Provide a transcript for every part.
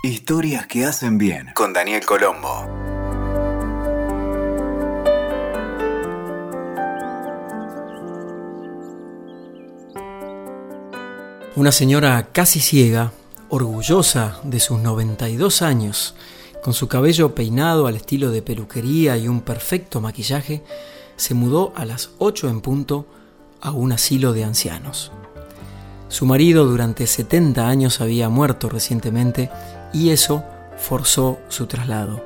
Historias que hacen bien con Daniel Colombo. Una señora casi ciega, orgullosa de sus 92 años, con su cabello peinado al estilo de peluquería y un perfecto maquillaje, se mudó a las 8 en punto a un asilo de ancianos. Su marido durante 70 años había muerto recientemente y eso forzó su traslado.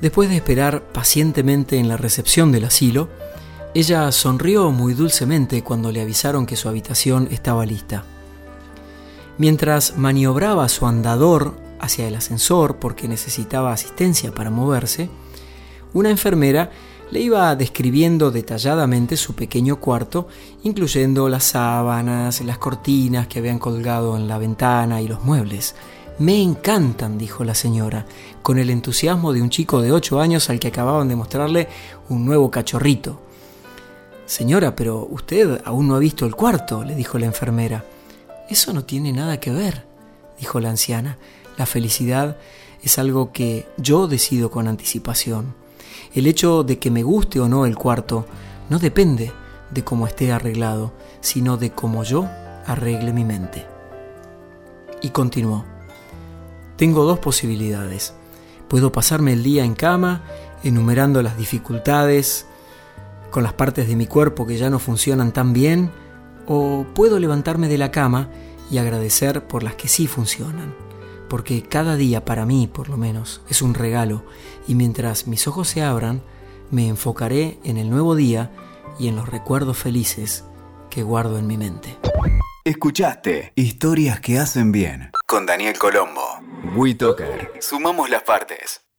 Después de esperar pacientemente en la recepción del asilo, ella sonrió muy dulcemente cuando le avisaron que su habitación estaba lista. Mientras maniobraba su andador hacia el ascensor porque necesitaba asistencia para moverse, una enfermera le iba describiendo detalladamente su pequeño cuarto, incluyendo las sábanas, las cortinas que habían colgado en la ventana y los muebles. Me encantan, dijo la señora, con el entusiasmo de un chico de ocho años al que acababan de mostrarle un nuevo cachorrito. Señora, pero usted aún no ha visto el cuarto, le dijo la enfermera. Eso no tiene nada que ver, dijo la anciana. La felicidad es algo que yo decido con anticipación. El hecho de que me guste o no el cuarto no depende de cómo esté arreglado, sino de cómo yo arregle mi mente. Y continuó. Tengo dos posibilidades. Puedo pasarme el día en cama, enumerando las dificultades con las partes de mi cuerpo que ya no funcionan tan bien, o puedo levantarme de la cama y agradecer por las que sí funcionan porque cada día para mí, por lo menos, es un regalo, y mientras mis ojos se abran, me enfocaré en el nuevo día y en los recuerdos felices que guardo en mi mente. Escuchaste Historias que hacen bien con Daniel Colombo. WeToker. Sumamos las partes.